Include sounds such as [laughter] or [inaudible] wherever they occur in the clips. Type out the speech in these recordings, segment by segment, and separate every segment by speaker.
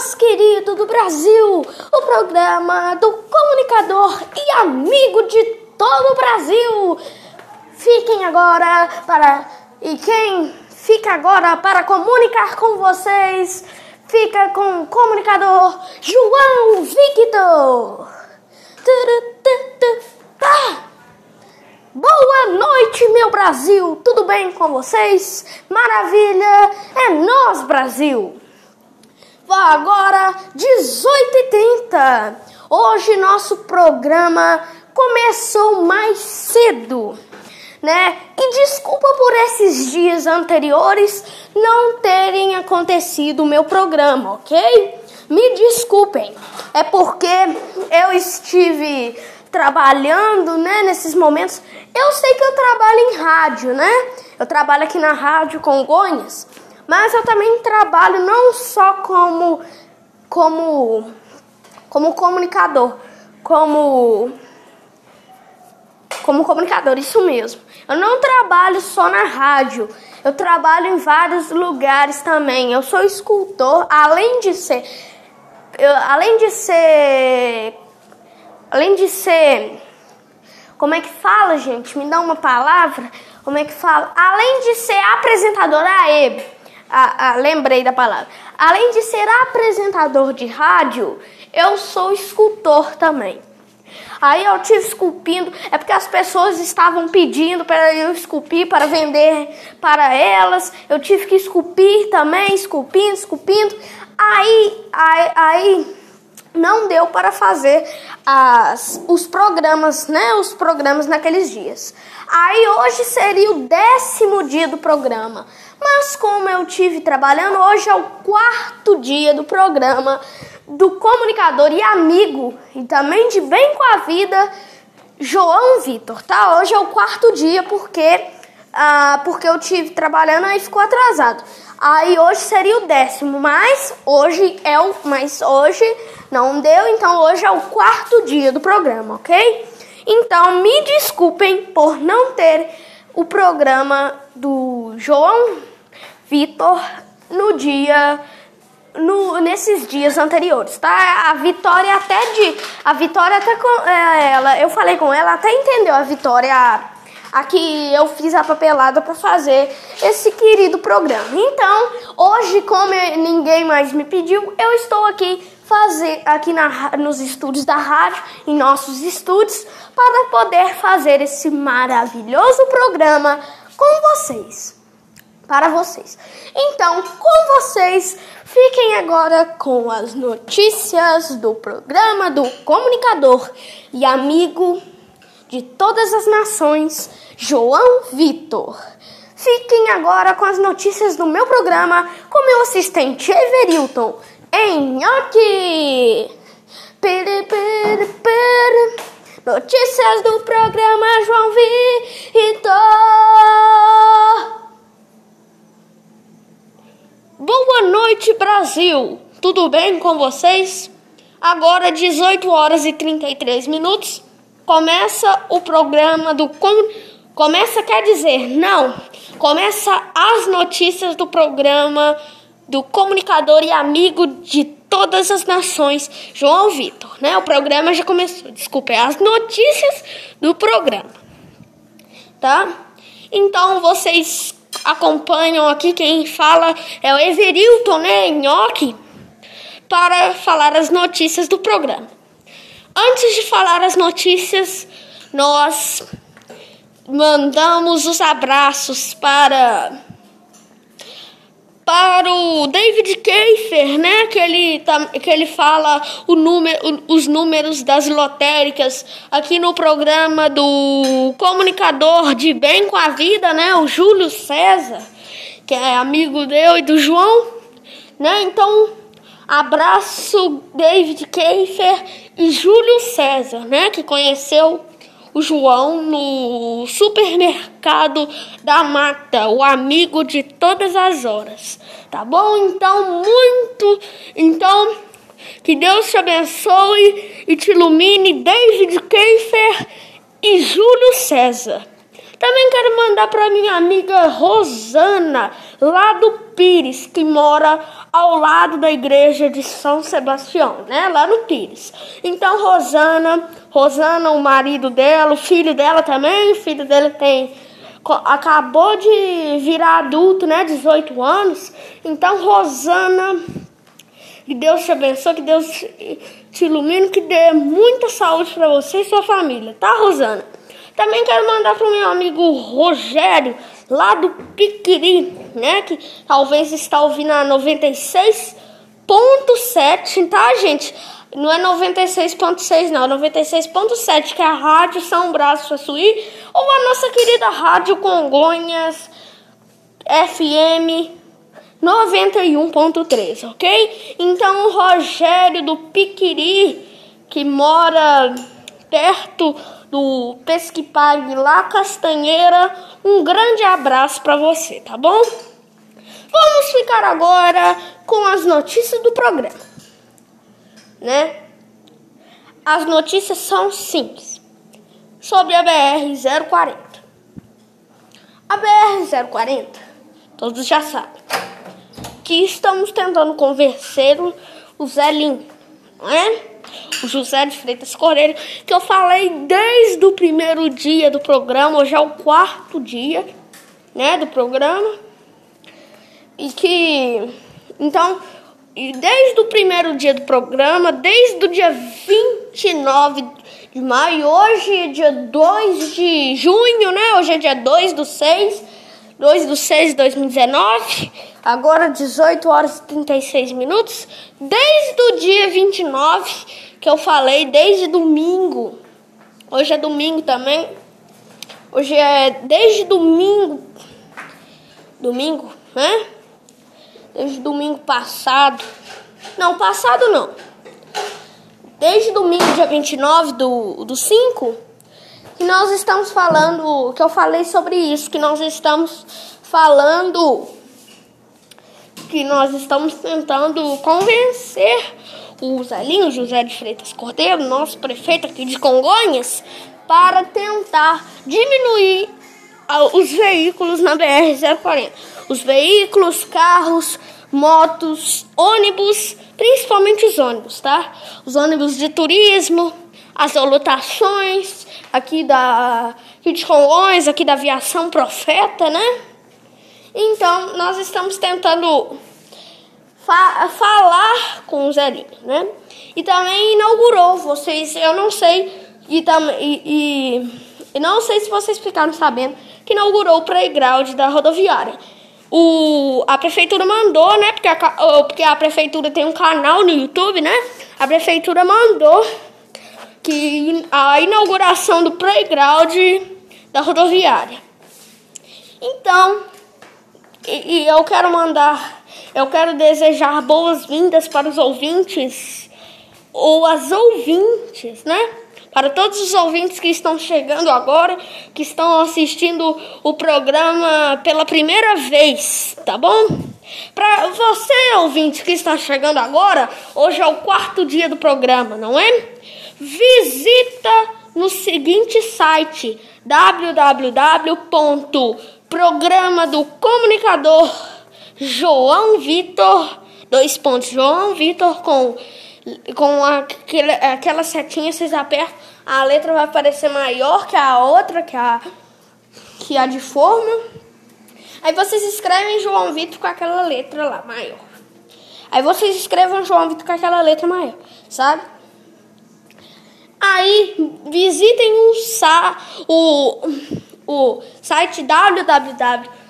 Speaker 1: mais querido do Brasil, o programa do comunicador e amigo de todo o Brasil. Fiquem agora para e quem fica agora para comunicar com vocês fica com o comunicador João Victor. Boa noite, meu Brasil! Tudo bem com vocês? Maravilha! É nós, Brasil! Agora, 18h30. Hoje nosso programa começou mais cedo, né? E desculpa por esses dias anteriores não terem acontecido o meu programa, ok? Me desculpem, é porque eu estive trabalhando, né, nesses momentos. Eu sei que eu trabalho em rádio, né? Eu trabalho aqui na Rádio Congonhas, mas eu também trabalho não só como como como comunicador, como como comunicador, isso mesmo. Eu não trabalho só na rádio, eu trabalho em vários lugares também. Eu sou escultor, além de ser eu, além de ser além de ser como é que fala, gente? Me dá uma palavra. Como é que fala? Além de ser apresentador, aê, lembrei da palavra. Além de ser apresentador de rádio, eu sou escultor também. Aí eu tive esculpindo, é porque as pessoas estavam pedindo para eu esculpir para vender para elas. Eu tive que esculpir também, esculpindo, esculpindo. Aí, aí, aí não deu para fazer as, os programas, né? Os programas naqueles dias. Aí hoje seria o décimo dia do programa. Mas como eu tive trabalhando, hoje é o quarto dia do programa do comunicador e amigo e também de bem com a vida, João Vitor, tá? Hoje é o quarto dia porque ah, porque eu tive trabalhando aí ficou atrasado. Aí hoje seria o décimo, mas hoje é o mas hoje não deu, então hoje é o quarto dia do programa, ok? Então me desculpem por não ter o programa do João Vitor no dia no, nesses dias anteriores, tá? A Vitória até de a Vitória até com é, ela, eu falei com ela, até entendeu a Vitória aqui eu fiz a papelada para fazer esse querido programa. Então, hoje como ninguém mais me pediu, eu estou aqui fazer aqui na, nos estúdios da rádio, em nossos estúdios, para poder fazer esse maravilhoso programa com vocês para vocês. Então, com vocês, fiquem agora com as notícias do programa do comunicador e amigo de todas as nações, João Vitor. Fiquem agora com as notícias do meu programa com meu assistente Everilton em Nhoque. Notícias do programa João Vitor. Boa noite, Brasil! Tudo bem com vocês? Agora, 18 horas e 33 minutos, começa o programa do. Começa quer dizer, não, começa as notícias do programa do comunicador e amigo de todas as nações, João Vitor, né? O programa já começou, desculpe, as notícias do programa, tá? Então vocês acompanham aqui, quem fala é o Everilton, né, Nhoque, para falar as notícias do programa. Antes de falar as notícias, nós mandamos os abraços para para o David Keifer, né? Que ele, tá, que ele fala o número, os números das lotéricas aqui no programa do comunicador de bem com a vida, né? O Júlio César, que é amigo dele e do João, né? Então, abraço David Keifer e Júlio César, né? Que conheceu o João no supermercado da mata, o amigo de todas as horas. Tá bom? Então, muito. Então, que Deus te abençoe e te ilumine, David Keifer e Júlio César. Também quero mandar para minha amiga Rosana, lá do Pires, que mora ao lado da igreja de São Sebastião, né? Lá no Pires. Então, Rosana, Rosana, o marido dela, o filho dela também, o filho dela tem acabou de virar adulto, né? 18 anos. Então, Rosana, que Deus te abençoe, que Deus te ilumine, que dê muita saúde para você e sua família, tá, Rosana? Também quero mandar para o meu amigo Rogério, lá do Piquiri, né? Que talvez está ouvindo a 96.7, tá, gente? Não é 96.6, não, 96.7, que é a Rádio São Brás Suí, ou a nossa querida Rádio Congonhas FM 91.3, ok? Então o Rogério do Piquiri, que mora perto do Pesquipag lá Castanheira, um grande abraço para você, tá bom? Vamos ficar agora com as notícias do programa, né? As notícias são simples sobre a BR 040. A BR 040, todos já sabem, que estamos tentando convencer o Zé Lim, não é? O José de Freitas Correia, que eu falei desde o primeiro dia do programa, hoje é o quarto dia, né, do programa. E que então, desde o primeiro dia do programa, desde o dia 29 de maio, hoje é dia 2 de junho, né? Hoje é dia 2 do 6, 2 do 6 de 2019, agora 18 horas e 36 minutos, desde o dia 29 que eu falei desde domingo. Hoje é domingo também. Hoje é desde domingo. Domingo, né? Desde domingo passado. Não, passado não. Desde domingo, dia 29 do, do 5, que nós estamos falando, que eu falei sobre isso, que nós estamos falando, que nós estamos tentando convencer o Zelinho José de Freitas Cordeiro, nosso prefeito aqui de Congonhas, para tentar diminuir os veículos na BR-040. Os veículos, carros, motos, ônibus, principalmente os ônibus, tá? Os ônibus de turismo, as lotações aqui da aqui de aqui da aviação Profeta, né? Então, nós estamos tentando fa falar com o Zerinho, né? E também inaugurou, vocês, eu não sei, e, e, e não sei se vocês ficaram sabendo, que inaugurou o playground da rodoviária. O, a prefeitura mandou, né? Porque a, porque a prefeitura tem um canal no YouTube, né? A prefeitura mandou que a inauguração do playground da rodoviária. Então, e, e eu quero mandar eu quero desejar boas-vindas para os ouvintes ou as ouvintes, né? Para todos os ouvintes que estão chegando agora, que estão assistindo o programa pela primeira vez, tá bom? Para você, ouvinte que está chegando agora, hoje é o quarto dia do programa, não é? Visita no seguinte site www.programa do comunicador João Vitor, dois pontos, João Vitor com, com aquele, aquela setinha, vocês apertam, a letra vai aparecer maior que a outra, que a, que a de forma. Aí vocês escrevem João Vitor com aquela letra lá, maior. Aí vocês escrevem João Vitor com aquela letra maior, sabe? Aí visitem o, o, o site www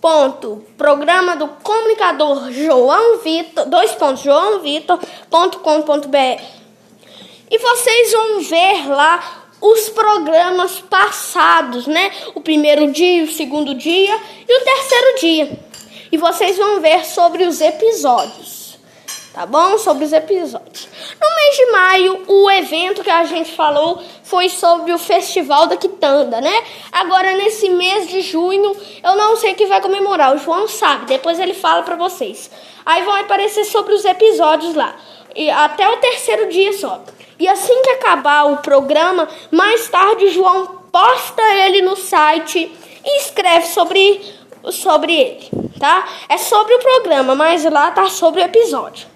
Speaker 1: ponto programa do comunicador João Vitor, dois pontos, joãovitor.com.br e vocês vão ver lá os programas passados, né? O primeiro dia, o segundo dia e o terceiro dia. E vocês vão ver sobre os episódios tá bom? Sobre os episódios. No mês de maio, o evento que a gente falou foi sobre o Festival da Quitanda, né? Agora, nesse mês de junho, eu não sei que vai comemorar, o João sabe, depois ele fala pra vocês. Aí vão aparecer sobre os episódios lá, e até o terceiro dia só. E assim que acabar o programa, mais tarde o João posta ele no site e escreve sobre, sobre ele, tá? É sobre o programa, mas lá tá sobre o episódio,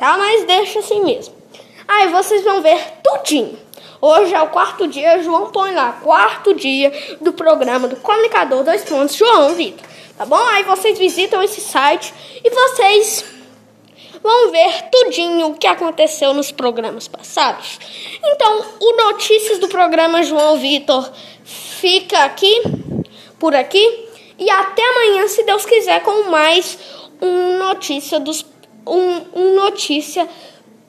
Speaker 1: tá? Mas deixa assim mesmo. Aí vocês vão ver tudinho. Hoje é o quarto dia, João põe lá, quarto dia do programa do Comunicador Dois Pontos, João Vitor, tá bom? Aí vocês visitam esse site e vocês vão ver tudinho o que aconteceu nos programas passados. Então, o Notícias do programa João Vitor fica aqui, por aqui, e até amanhã, se Deus quiser, com mais um notícia dos um, um notícia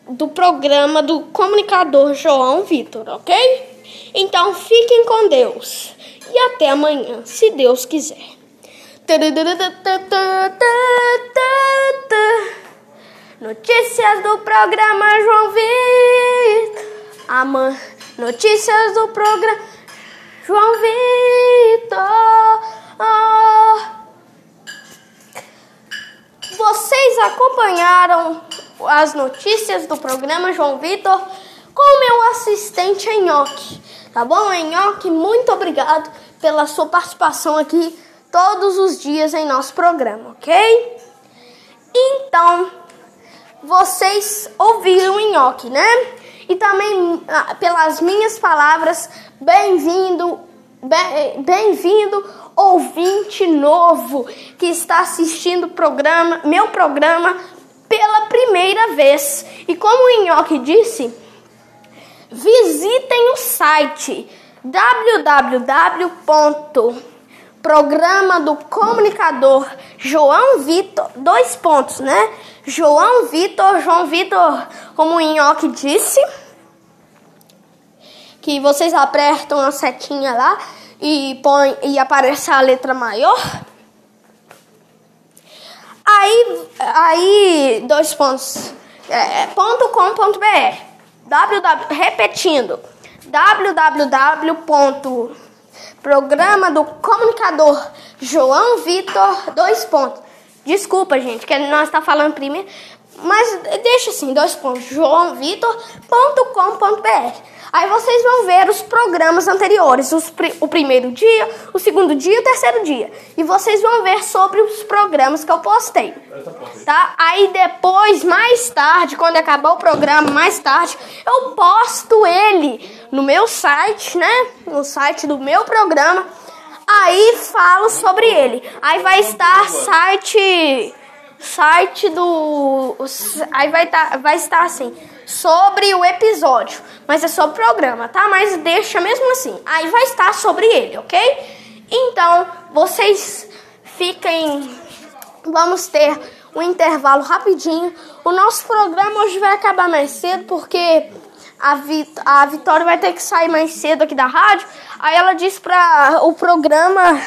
Speaker 1: do programa do comunicador João Vitor, ok? Então fiquem com Deus e até amanhã, se Deus quiser. Notícias do programa João Vitor. Aman Notícias do programa João Vitor. Vocês acompanharam as notícias do programa João Vitor com meu assistente Enhoque. Tá bom, Enhoque? Muito obrigado pela sua participação aqui todos os dias em nosso programa, ok? Então, vocês ouviram Enhoque, né? E também, ah, pelas minhas palavras, bem-vindo, bem-vindo ouvinte novo que está assistindo programa, meu programa pela primeira vez. E como o Nhoque disse, visitem o site www.programa do comunicador João Vitor, dois pontos, né? João Vitor, João Vitor, como o Nhoque disse, que vocês apertam a setinha lá e põe e aparece a letra maior. Aí, aí dois pontos, é, ponto com ponto br, www, repetindo, www. Programa do comunicador João Vitor, dois pontos. Desculpa, gente, que nós está falando primeiro, mas deixa assim, dois pontos, joãovitor.com.br. Aí vocês vão ver os programas anteriores, os, o primeiro dia, o segundo dia e o terceiro dia. E vocês vão ver sobre os programas que eu postei. Tá? Aí depois, mais tarde, quando acabar o programa, mais tarde, eu posto ele no meu site, né? No site do meu programa. Aí falo sobre ele. Aí vai estar site site do aí vai tá, vai estar assim sobre o episódio, mas é sobre o programa, tá? Mas deixa mesmo assim. Aí vai estar sobre ele, ok? Então, vocês fiquem. Vamos ter um intervalo rapidinho. O nosso programa hoje vai acabar mais cedo porque a, Vit a Vitória vai ter que sair mais cedo aqui da rádio. Aí ela disse para o programa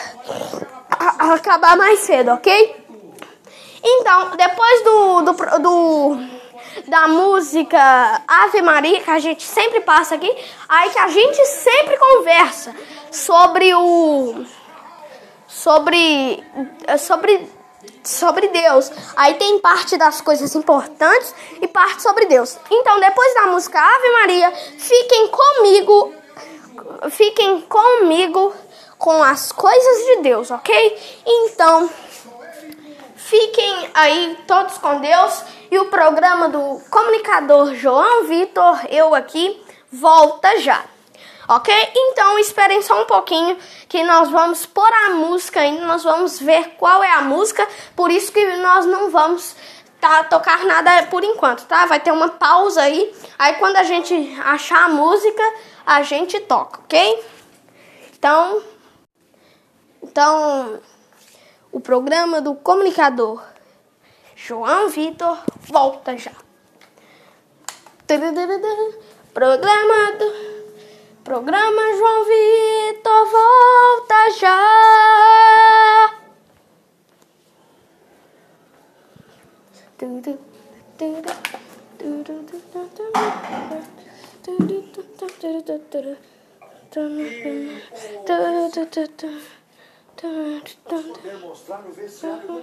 Speaker 1: acabar mais cedo, ok? Então, depois do, do, do da música Ave Maria, que a gente sempre passa aqui, aí que a gente sempre conversa sobre o. sobre. sobre. sobre Deus. Aí tem parte das coisas importantes e parte sobre Deus. Então, depois da música Ave Maria, fiquem comigo. Fiquem comigo com as coisas de Deus, ok? Então. Fiquem aí todos com Deus e o programa do comunicador João Vitor, eu aqui, volta já. Ok? Então esperem só um pouquinho que nós vamos pôr a música ainda, nós vamos ver qual é a música, por isso que nós não vamos tá, tocar nada por enquanto, tá? Vai ter uma pausa aí, aí quando a gente achar a música, a gente toca, ok? Então, então o programa do comunicador João Vitor volta já. Programa do Programa João Vitor volta já.
Speaker 2: Poder mostrar no vestiário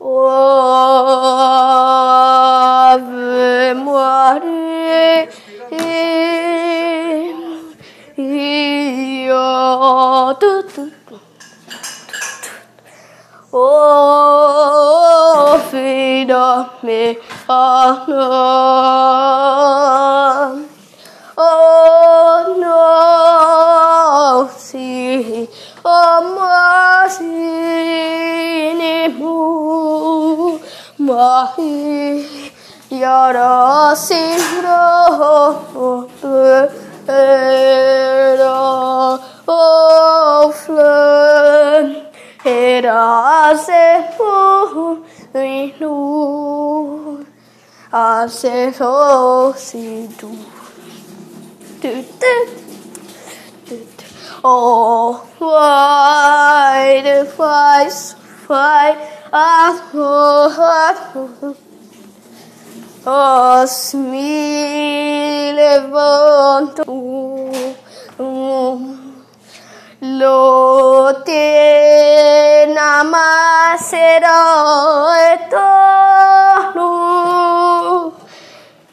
Speaker 1: Ave Io tu tu O fido me. ilahi ya rasim raflen herase mu'minun asef osidu Oh, why the fight, fight. Os me levanto lo te namasero eterno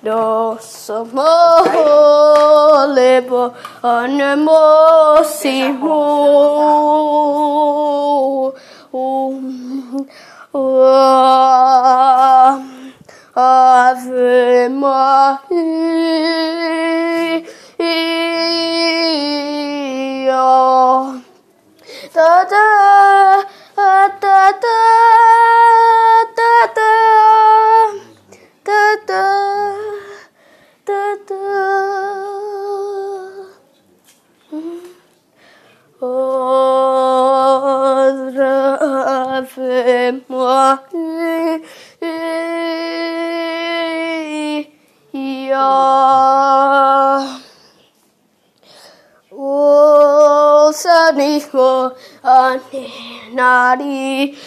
Speaker 1: lo somos levo anemosimo Ave Maria Senhor. Ouça, Nico, Anenari,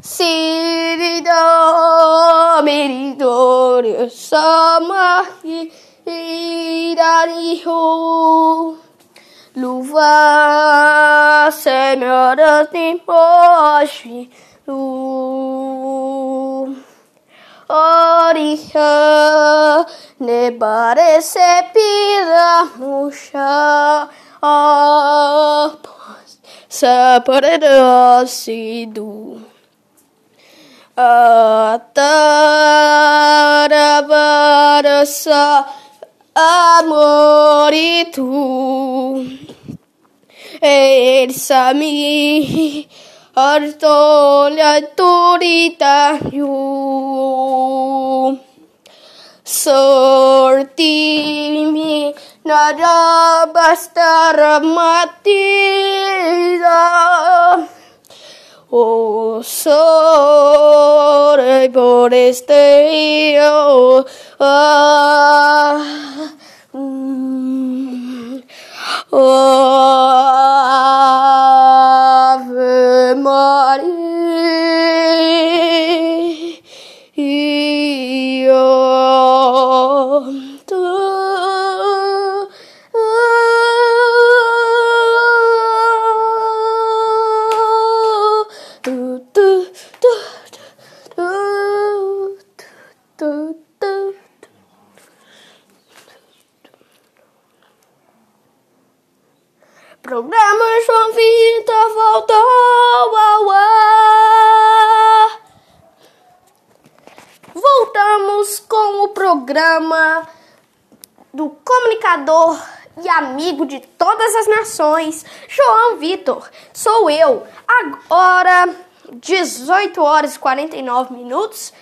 Speaker 1: Sirido, Meridorio, Luva, Senhor, tem poste, luz. orija, ne parece pida mucha. Oh, separará si du. Atarabarasa e Ersa mi alzó la autoridad. Yo sortimi nada bastar matida. Oh, sorry por este. Oh, ah. Mm. Ave Maria com o programa do comunicador e amigo de todas as nações, João Vitor. Sou eu. Agora, 18 horas e 49 minutos,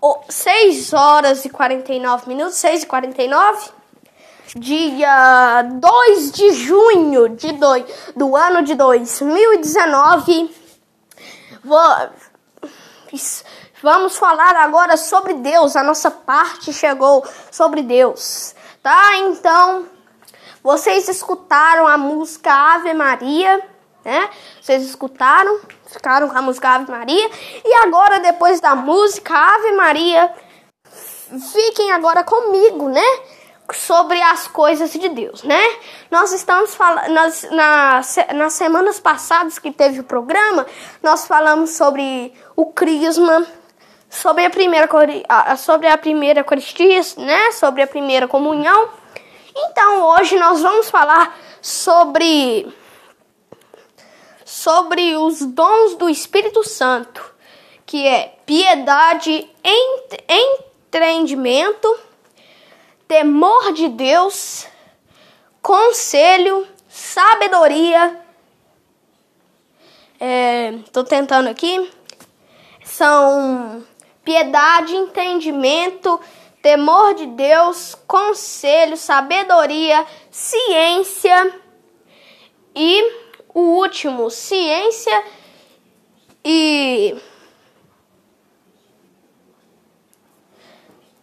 Speaker 1: ou 6 horas e 49 minutos, 6 e 49 dia 2 de junho de dois, do ano de 2019. Vamos falar agora sobre Deus. A nossa parte chegou sobre Deus, tá? Então, vocês escutaram a música Ave Maria, né? Vocês escutaram, ficaram com a música Ave Maria. E agora, depois da música Ave Maria, fiquem agora comigo, né? Sobre as coisas de Deus, né? Nós estamos falando, nas, nas, nas semanas passadas que teve o programa, nós falamos sobre o Crisma, sobre a primeira, sobre a primeira Eucaristia, né? Sobre a primeira comunhão. Então, hoje nós vamos falar sobre sobre os dons do Espírito Santo, que é piedade, entendimento, temor de Deus, conselho, sabedoria. Estou é, tentando aqui. São piedade, entendimento, temor de Deus, conselho, sabedoria, ciência. E o último, ciência e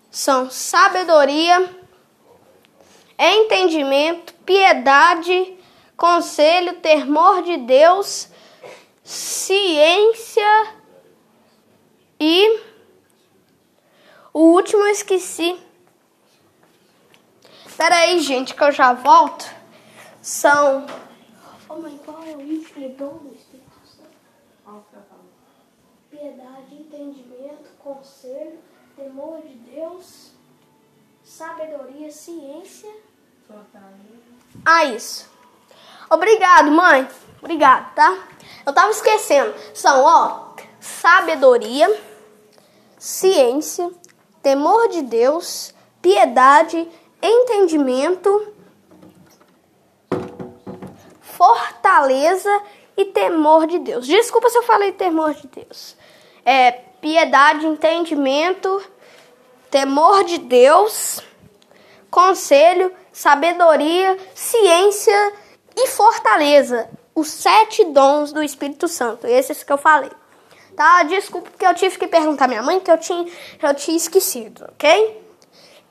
Speaker 1: são sabedoria, entendimento, piedade, conselho, temor de Deus, ciência e o último eu esqueci. Pera aí, gente, que eu já volto. São Oh, mãe, qual é o último dom do Espírito Santo? Piedade, entendimento, conselho, temor de Deus, sabedoria, ciência. Ah, isso. Obrigado, mãe. Obrigado, tá? Eu tava esquecendo. São, ó, sabedoria, ciência, temor de Deus, piedade, entendimento, fortaleza e temor de Deus. Desculpa se eu falei temor de Deus. É piedade, entendimento, temor de Deus, conselho, sabedoria, ciência e fortaleza. Os sete dons do Espírito Santo, esses que eu falei. Tá? Desculpa porque eu tive que perguntar à minha mãe que eu tinha, eu tinha esquecido, ok?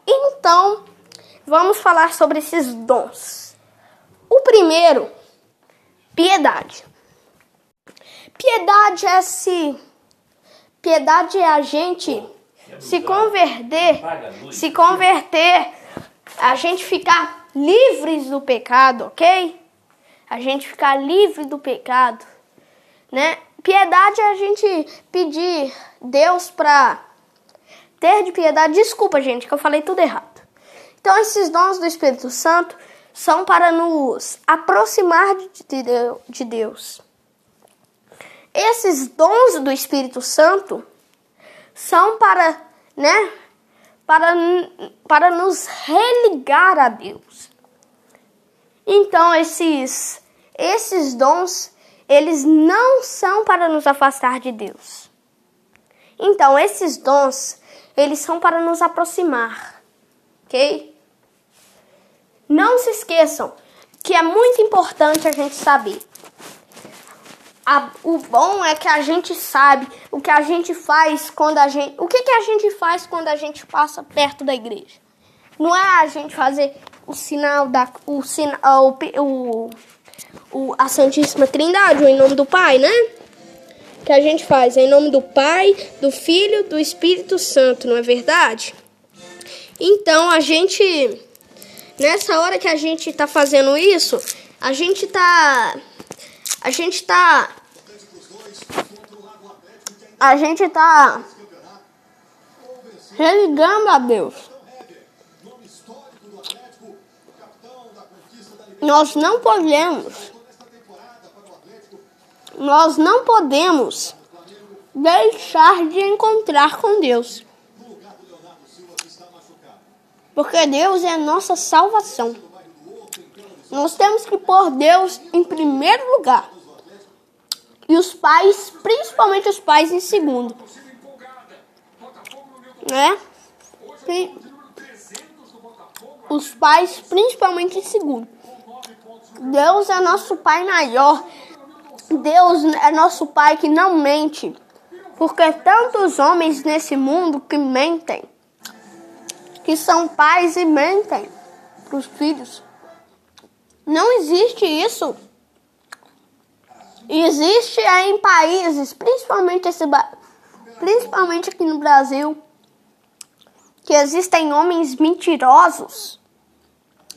Speaker 1: Então, vamos falar sobre esses dons. O primeiro Piedade. Piedade é se piedade é a gente se converter, se converter, a gente ficar livres do pecado, ok? A gente ficar livre do pecado, né? Piedade é a gente pedir Deus para ter de piedade. Desculpa, gente, que eu falei tudo errado. Então, esses dons do Espírito Santo são para nos aproximar de Deus. Esses dons do Espírito Santo são para, né, para, para nos religar a Deus. Então esses esses dons, eles não são para nos afastar de Deus. Então esses dons, eles são para nos aproximar. OK? Não se esqueçam que é muito importante a gente saber. A, o bom é que a gente sabe o que a gente faz quando a gente. O que, que a gente faz quando a gente passa perto da igreja? Não é a gente fazer o sinal da. O, sinal, o, o, o, a Santíssima Trindade, em nome do Pai, né? Que a gente faz em nome do Pai, do Filho, do Espírito Santo, não é verdade? Então a gente Nessa hora que a gente tá fazendo isso, a gente tá. A gente tá. A gente tá. Religando a Deus. Nós não podemos. Nós não podemos deixar de encontrar com Deus. Porque Deus é a nossa salvação. Nós temos que pôr Deus em primeiro lugar. E os pais, principalmente os pais, em segundo. Né? Os pais, principalmente em segundo. Deus é nosso Pai maior. Deus é nosso Pai que não mente. Porque tantos homens nesse mundo que mentem que são pais e mentem para os filhos. Não existe isso. Existe em países, principalmente esse principalmente aqui no Brasil, que existem homens mentirosos,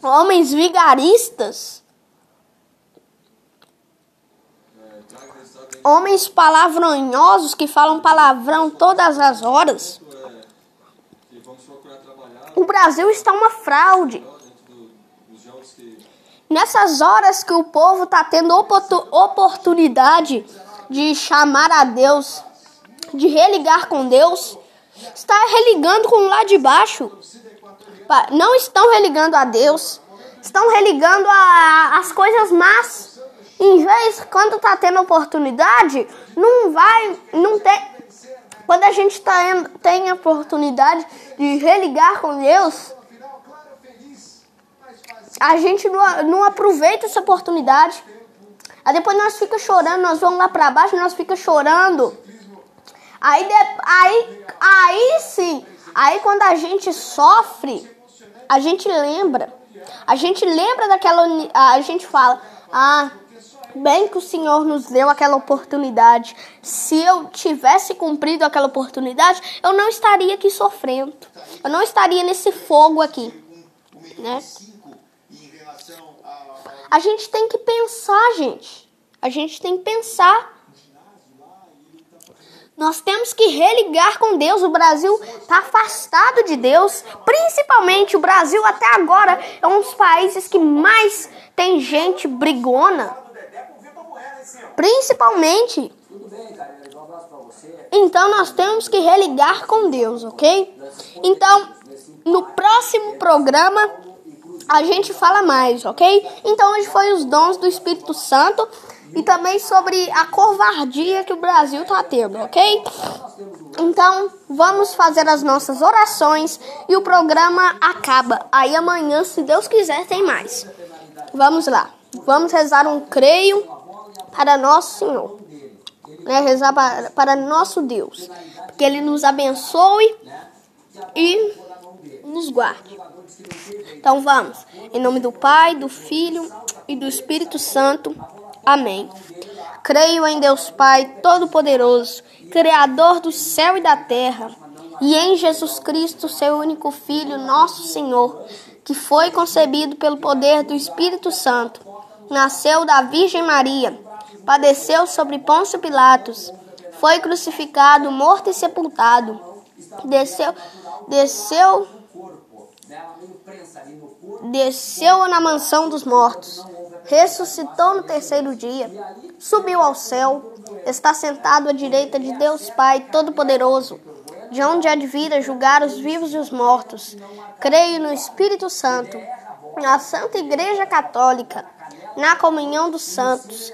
Speaker 1: homens vigaristas, homens palavronhosos que falam palavrão todas as horas. O Brasil está uma fraude. Nessas horas que o povo está tendo oportunidade de chamar a Deus, de religar com Deus, está religando com lá de baixo. Não estão religando a Deus, estão religando a, as coisas más. Em vez, quando está tendo oportunidade, não vai, não tem. Quando a gente tá, tem a oportunidade de religar com Deus, a gente não, não aproveita essa oportunidade. Aí depois nós fica chorando, nós vamos lá para baixo, nós fica chorando. Aí, de, aí, aí sim, aí quando a gente sofre, a gente lembra. A gente lembra daquela, a gente fala, ah, bem que o Senhor nos deu aquela oportunidade. Se eu tivesse cumprido aquela oportunidade, eu não estaria aqui sofrendo. Eu não estaria nesse fogo aqui, né? A gente tem que pensar, gente. A gente tem que pensar. Nós temos que religar com Deus. O Brasil está afastado de Deus. Principalmente o Brasil, até agora, é um dos países que mais tem gente brigona. Principalmente. Então nós temos que religar com Deus, ok? Então, no próximo programa a gente fala mais, ok? Então hoje foi os dons do Espírito Santo e também sobre a covardia que o Brasil está tendo, ok? Então vamos fazer as nossas orações e o programa acaba. Aí amanhã, se Deus quiser, tem mais. Vamos lá. Vamos rezar um creio para nosso Senhor. Né? Rezar para, para nosso Deus. Que Ele nos abençoe e nos guarde. Então vamos. Em nome do Pai, do Filho e do Espírito Santo. Amém. Creio em Deus Pai Todo-Poderoso, Criador do céu e da terra, e em Jesus Cristo, seu único Filho, nosso Senhor, que foi concebido pelo poder do Espírito Santo, nasceu da Virgem Maria, padeceu sobre Pôncio Pilatos, foi crucificado, morto e sepultado, desceu, desceu desceu na mansão dos mortos, ressuscitou no terceiro dia, subiu ao céu, está sentado à direita de Deus Pai Todo-Poderoso, de onde há de vir a julgar os vivos e os mortos. Creio no Espírito Santo, na Santa Igreja Católica, na comunhão dos santos,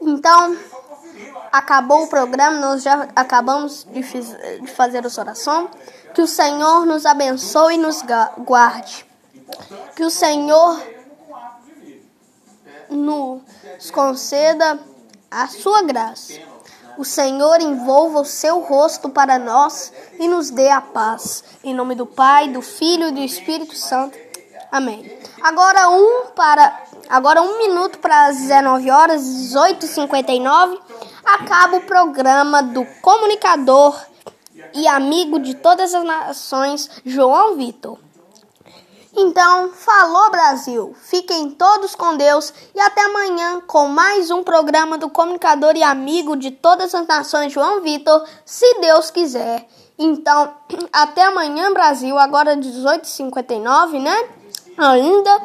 Speaker 1: Então, acabou o programa, nós já acabamos de, de fazer a oração. Que o Senhor nos abençoe e nos guarde. Que o Senhor nos conceda a sua graça. O Senhor envolva o seu rosto para nós e nos dê a paz. Em nome do Pai, do Filho e do Espírito Santo. Amém. Agora um para agora um minuto para as 19 horas, 18h59, acaba o programa do comunicador e amigo de todas as nações, João Vitor. Então, falou Brasil. Fiquem todos com Deus e até amanhã com mais um programa do comunicador e amigo de todas as nações João Vitor, se Deus quiser. Então, [clears throat] até amanhã, Brasil, agora 18h59, né? Ainda.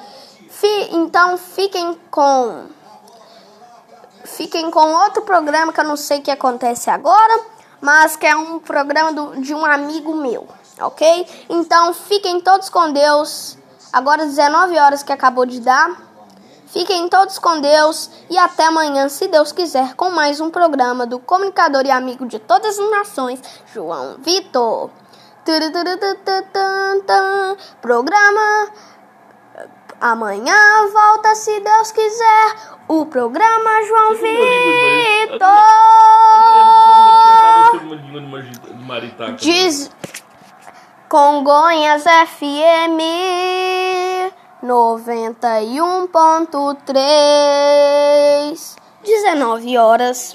Speaker 1: Fi, então, fiquem com fiquem com outro programa que eu não sei o que acontece agora, mas que é um programa do, de um amigo meu, ok? Então fiquem todos com Deus. Agora 19 horas que acabou de dar. Fiquem todos com Deus e até amanhã, se Deus quiser, com mais um programa do comunicador e amigo de todas as nações, João Vitor. Programa Amanhã volta, se Deus quiser, o programa João Vitor. Diz Congonhas FM 91.3 19 horas.